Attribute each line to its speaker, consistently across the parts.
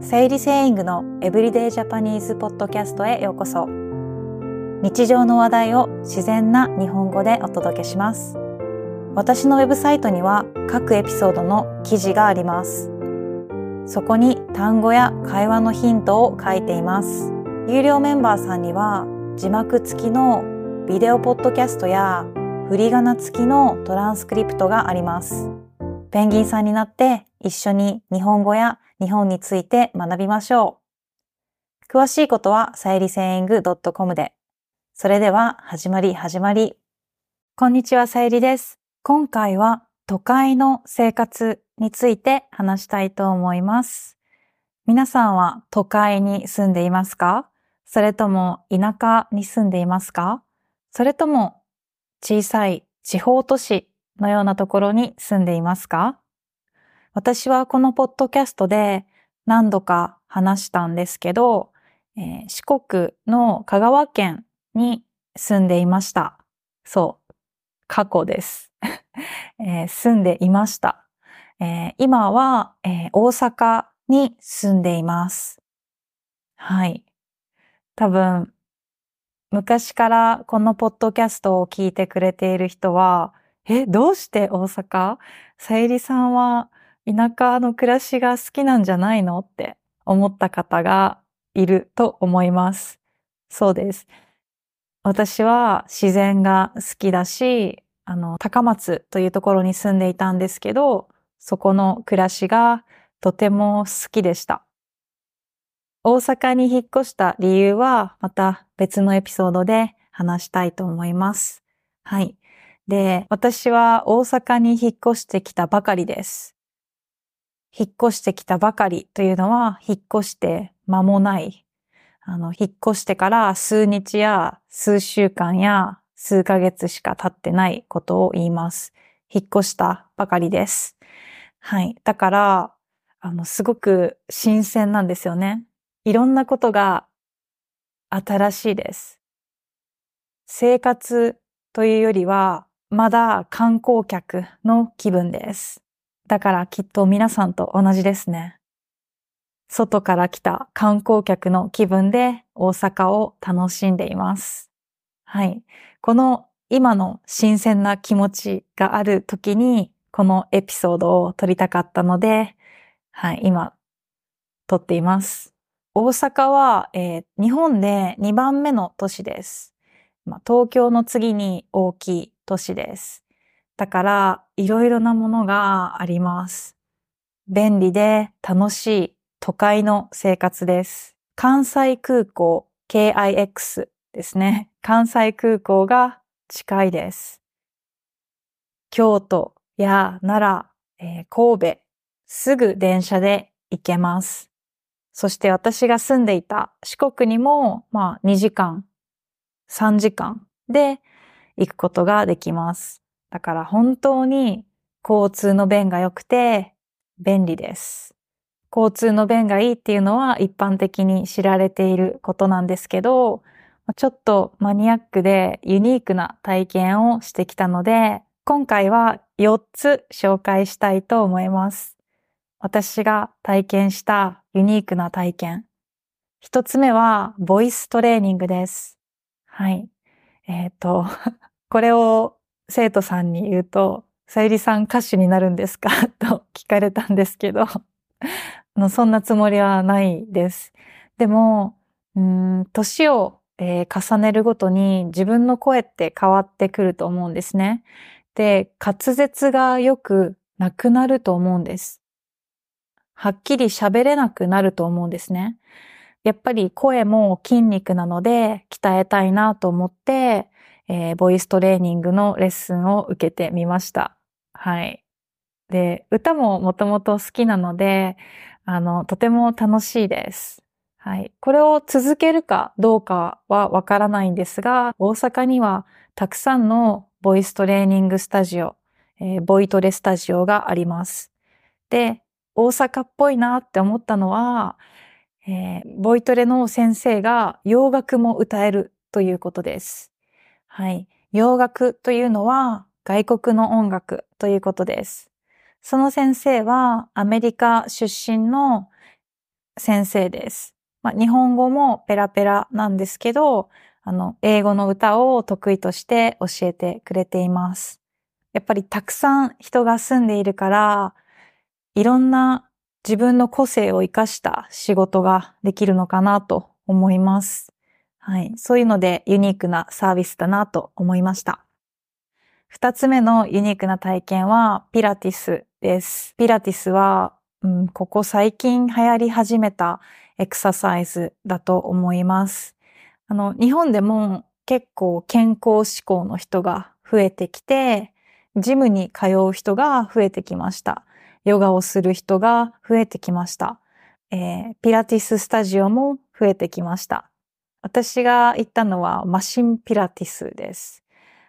Speaker 1: 生理セイングのエブリデイジャパニーズポッドキャストへようこそ。日常の話題を自然な日本語でお届けします。私のウェブサイトには各エピソードの記事があります。そこに単語や会話のヒントを書いています。有料メンバーさんには字幕付きのビデオポッドキャストや振り仮名付きのトランスクリプトがあります。ペンギンさんになって一緒に日本語や日本について学びましょう。詳しいことはさゆりセイング .com で。それでは始まり始まり。こんにちは、さゆりです。今回は都会の生活について話したいと思います。皆さんは都会に住んでいますか？それとも田舎に住んでいますか？それとも小さい地方都市のようなところに住んでいますか？私はこのポッドキャストで何度か話したんですけど、えー、四国の香川県に住んでいました。そう。過去です。えー、住んでいました。えー、今は、え大阪に住んでいます。はい。多分、昔からこのポッドキャストを聞いてくれている人は、え、どうして大阪？さゆりさんは田舎の暮らしが好きなんじゃないのって思った方がいると思います。そうです。私は自然が好きだし、あの、高松というところに住んでいたんですけど、そこの暮らしがとても好きでした。大阪に引っ越した理由はまた別のエピソードで話したいと思います。はい。で、私は大阪に引っ越してきたばかりです。引っ越してきたばかりというのは、引っ越して間もない。あの、引っ越してから数日や数週間や数ヶ月しか経ってないことを言います。引っ越したばかりです。はい。だから、あの、すごく新鮮なんですよね。いろんなことが新しいです。生活というよりは、まだ観光客の気分です。だからきっと皆さんと同じですね。外から来た観光客の気分で大阪を楽しんでいます。はい。この今の新鮮な気持ちがある時にこのエピソードを撮りたかったので、はい、今撮っています。大阪は、えー、日本で2番目の都市です。まあ、東京の次に大きい都市です。だから、いろいろなものがあります。便利で楽しい都会の生活です。関西空港 KIX ですね。関西空港が近いです。京都や奈良、えー、神戸、すぐ電車で行けます。そして私が住んでいた四国にも、まあ2時間、3時間で行くことができます。だから本当に交通の便が良くて便利です。交通の便がいいっていうのは一般的に知られていることなんですけど、ちょっとマニアックでユニークな体験をしてきたので、今回は4つ紹介したいと思います。私が体験したユニークな体験。一つ目は、ボイストレーニングです。はい。えっ、ー、と、これを生徒さんに言うと、さゆりさん歌手になるんですか？と聞かれたんですけど そんなつもりはないです。でも、年を、えー、重ねるごとに自分の声って変わってくると思うんですね。で、滑舌がよくなくなると思うんです。はっきり喋れなくなると思うんですね。やっぱり声も筋肉なので鍛えたいなと思って、えー、ボイストレーニングのレッスンを受けてみました。はい。で、歌ももともと好きなので、あの、とても楽しいです。はい。これを続けるかどうかはわからないんですが、大阪にはたくさんのボイストレーニングスタジオ、えー、ボイトレスタジオがあります。で、大阪っぽいなって思ったのは、えー、ボイトレの先生が洋楽も歌えるということです。はい。洋楽というのは外国の音楽ということです。その先生はアメリカ出身の先生です。まあ、日本語もペラペラなんですけど、あの、英語の歌を得意として教えてくれています。やっぱりたくさん人が住んでいるから、いろんな自分の個性を活かした仕事ができるのかなと思います。はい。そういうのでユニークなサービスだなと思いました。二つ目のユニークな体験はピラティスです。ピラティスは、うん、ここ最近流行り始めたエクササイズだと思います。あの、日本でも結構健康志向の人が増えてきて、ジムに通う人が増えてきました。ヨガをする人が増えてきました。えー、ピラティススタジオも増えてきました。私が行ったのはマシンピラティスです。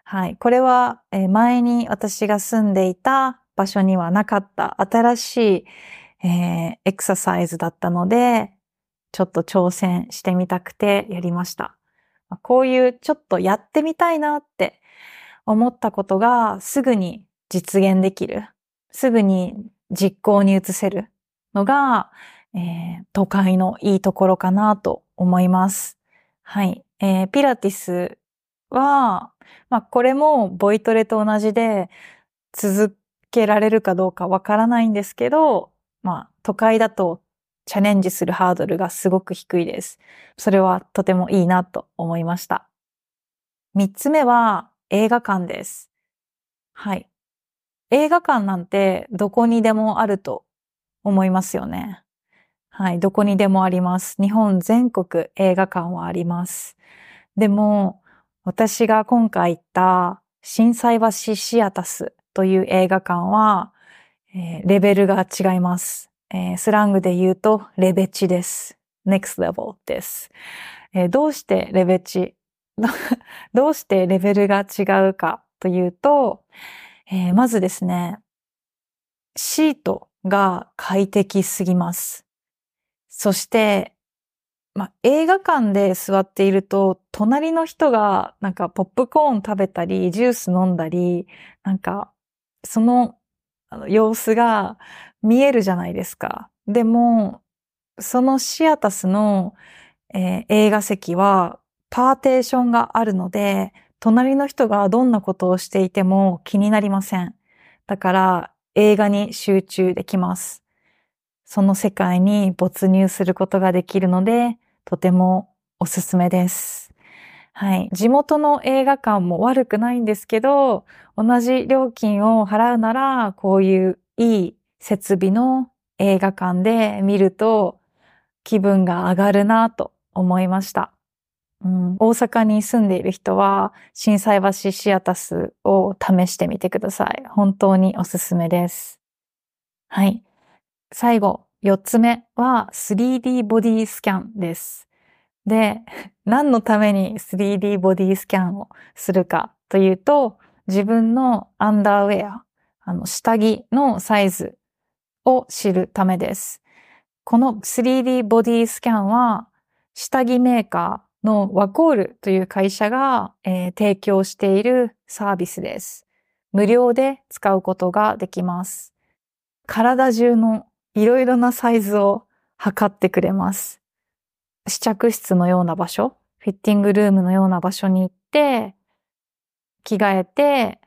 Speaker 1: はい。これは、えー、前に私が住んでいた場所にはなかった新しい、えー、エクササイズだったので、ちょっと挑戦してみたくてやりました。こういうちょっとやってみたいなって思ったことがすぐに実現できる。すぐに実行に移せるのが、えー、都会のいいところかなと思います。はい。えー、ピラティスは、まあこれもボイトレと同じで続けられるかどうかわからないんですけど、まあ都会だとチャレンジするハードルがすごく低いです。それはとてもいいなと思いました。三つ目は映画館です。はい。映画館なんてどこにでもあると思いますよね。はい、どこにでもあります。日本全国映画館はあります。でも、私が今回行った震災橋シアタスという映画館は、えー、レベルが違います、えー、スラングで言うとレベチです。next level です。えー、どうしてレベチ どうしてレベルが違うかというと、えー、まずですね、シートが快適すぎます。そして、ま、映画館で座っていると、隣の人がなんかポップコーン食べたり、ジュース飲んだり、なんか、その様子が見えるじゃないですか。でも、そのシアタスの、えー、映画席はパーテーションがあるので、隣の人がどんなことをしていても気になりません。だから映画に集中できます。その世界に没入することができるので、とてもおすすめです。はい。地元の映画館も悪くないんですけど、同じ料金を払うなら、こういういい設備の映画館で見ると気分が上がるなと思いました。うん、大阪に住んでいる人は、震災橋シアタスを試してみてください。本当におすすめです。はい。最後、四つ目は 3D ボディスキャンです。で、何のために 3D ボディスキャンをするかというと、自分のアンダーウェア、あの、下着のサイズを知るためです。この 3D ボディスキャンは、下着メーカー、のワコールという会社が、えー、提供しているサービスです。無料で使うことができます。体中のいろいろなサイズを測ってくれます。試着室のような場所、フィッティングルームのような場所に行って、着替えて、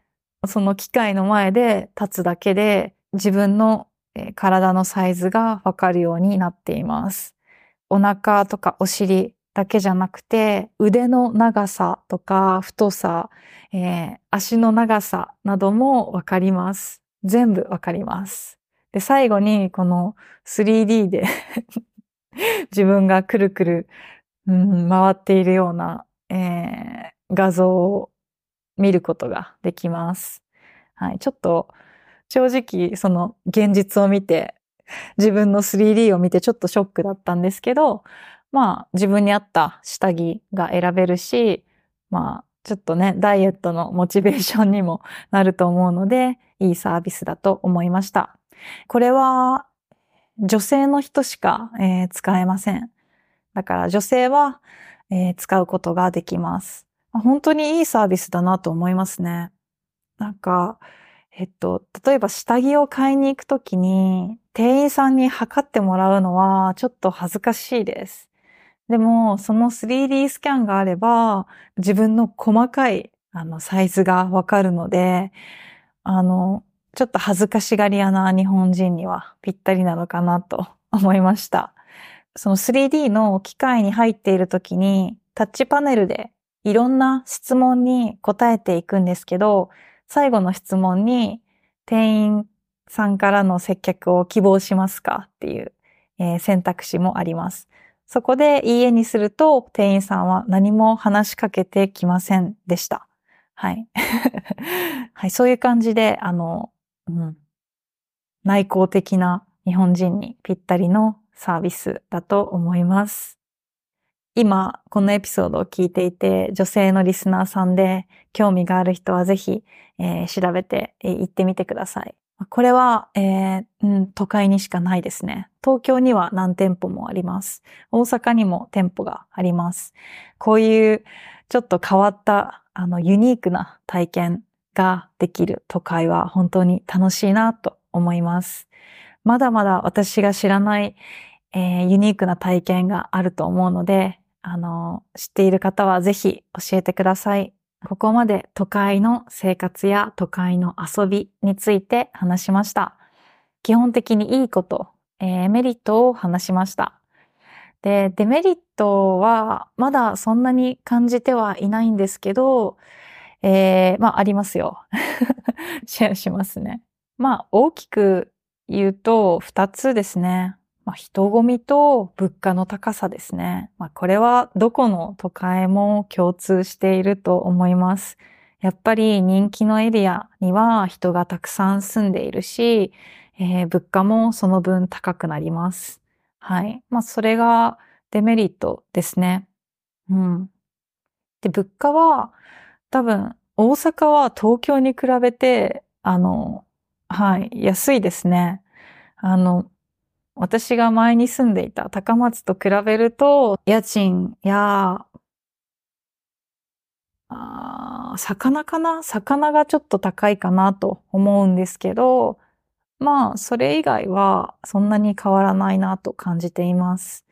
Speaker 1: その機械の前で立つだけで自分の体のサイズがわかるようになっています。お腹とかお尻、だけじゃなくて、腕の長さとか太さ、えー、足の長さなどもわかります。全部わかります。で、最後にこの 3D で 自分がくるくる、うん、回っているような、えー、画像を見ることができます。はい。ちょっと正直その現実を見て自分の 3D を見てちょっとショックだったんですけど、まあ自分に合った下着が選べるし、まあちょっとね、ダイエットのモチベーションにもなると思うので、いいサービスだと思いました。これは女性の人しか、えー、使えません。だから女性は、えー、使うことができます。本当にいいサービスだなと思いますね。なんか、えっと、例えば下着を買いに行くときに、店員さんに測ってもらうのはちょっと恥ずかしいです。でも、その 3D スキャンがあれば、自分の細かいあのサイズがわかるので、あの、ちょっと恥ずかしがり屋な日本人にはぴったりなのかなと 思いました。その 3D の機械に入っている時にタッチパネルでいろんな質問に答えていくんですけど、最後の質問に店員さんからの接客を希望しますかっていう、えー、選択肢もあります。そこでいいえにすると店員さんは何も話しかけてきませんでした。はい。はい、そういう感じで、あの、うん、内向的な日本人にぴったりのサービスだと思います。今、このエピソードを聞いていて、女性のリスナーさんで興味がある人はぜひ、えー、調べて、えー、行ってみてください。これは、えーうん、都会にしかないですね。東京には何店舗もあります。大阪にも店舗があります。こういうちょっと変わったあのユニークな体験ができる都会は本当に楽しいなと思います。まだまだ私が知らない、えー、ユニークな体験があると思うので、あの、知っている方はぜひ教えてください。ここまで都会の生活や都会の遊びについて話しました。基本的にいいこと、えー、メリットを話しました。で、デメリットはまだそんなに感じてはいないんですけど、えー、まあありますよ。シェアしますね。まあ大きく言うと二つですね。まあ、人混みと物価の高さですね。まあ、これはどこの都会も共通していると思います。やっぱり人気のエリアには人がたくさん住んでいるし、えー、物価もその分高くなります。はい。まあ、それがデメリットですね。うん。で、物価は多分大阪は東京に比べて、あの、はい、安いですね。あの、私が前に住んでいた高松と比べると、家賃や、あ魚かな？魚がちょっと高いかなと思うんですけど、まあ、それ以外はそんなに変わらないなと感じています。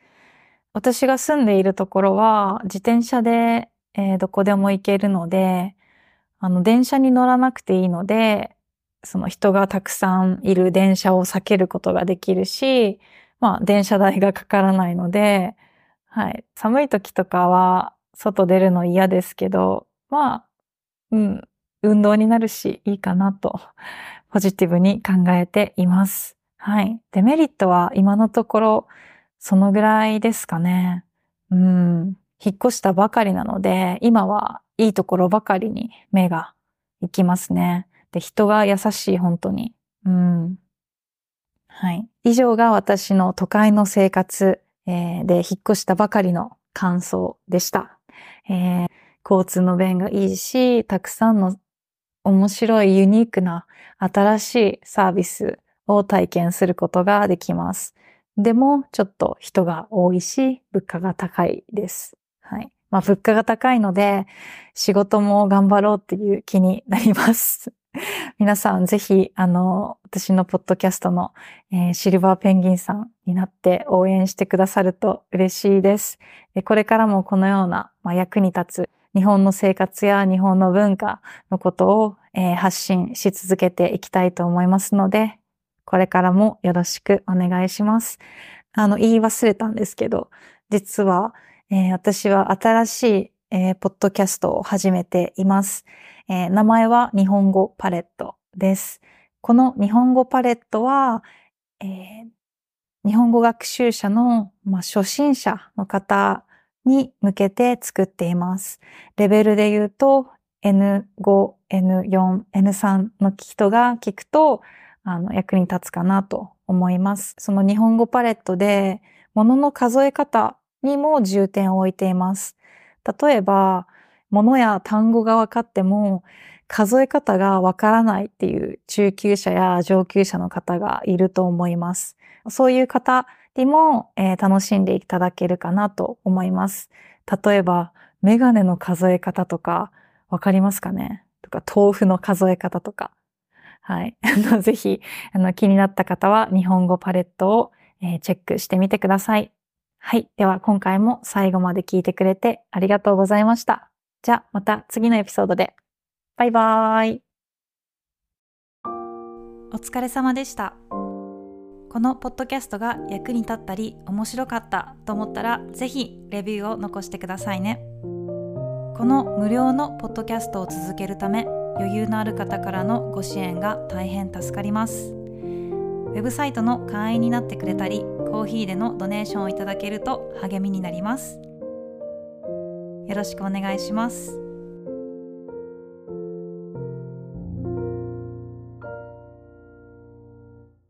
Speaker 1: 私が住んでいるところは自転車で、えー、どこでも行けるので、あの、電車に乗らなくていいので、その人がたくさんいる電車を避けることができるし、まあ電車代がかからないので、はい。寒い時とかは外出るの嫌ですけど、まあ、うん、運動になるしいいかなと、ポジティブに考えています。はい。デメリットは今のところそのぐらいですかね。うん。引っ越したばかりなので、今はいいところばかりに目が行きますね。で、人が優しい、本当に。うん。はい。以上が私の都会の生活、えー、で引っ越したばかりの感想でした。えー、交通の便がいいし、たくさんの面白いユニークな新しいサービスを体験することができます。でも、ちょっと人が多いし、物価が高いです。はい。まあ、物価が高いので、仕事も頑張ろうっていう気になります。皆さんぜひ、あの、私のポッドキャストの、えー、シルバーペンギンさんになって応援してくださると嬉しいです。これからもこのような、まあ、役に立つ日本の生活や日本の文化のことを、えー、発信し続けていきたいと思いますので、これからもよろしくお願いします。あの、言い忘れたんですけど、実は、えー、私は新しい、えー、ポッドキャストを始めています。えー、名前は日本語パレットです。この日本語パレットは、えー、日本語学習者の、まあ、初心者の方に向けて作っています。レベルで言うと N5、N4、N3 の人が聞くとあの役に立つかなと思います。その日本語パレットで物の数え方にも重点を置いています。例えば、物や単語が分かっても、数え方がわからないっていう中級者や上級者の方がいると思います。そういう方にも、えー、楽しんでいただけるかなと思います。例えば、メガネの数え方とか、わかりますかね？とか、豆腐の数え方とか。はい。あの、ぜひ、あの、気になった方は日本語パレットを、え、チェックしてみてください。はい。では、今回も最後まで聞いてくれてありがとうございました。じゃあ、また次のエピソードで。バイバーイ。お疲れ様でした。このポッドキャストが役に立ったり面白かったと思ったらぜひレビューを残してくださいねこの無料のポッドキャストを続けるため余裕のある方からのご支援が大変助かりますウェブサイトの会員になってくれたりコーヒーでのドネーションをいただけると励みになります。よろしくお願いします。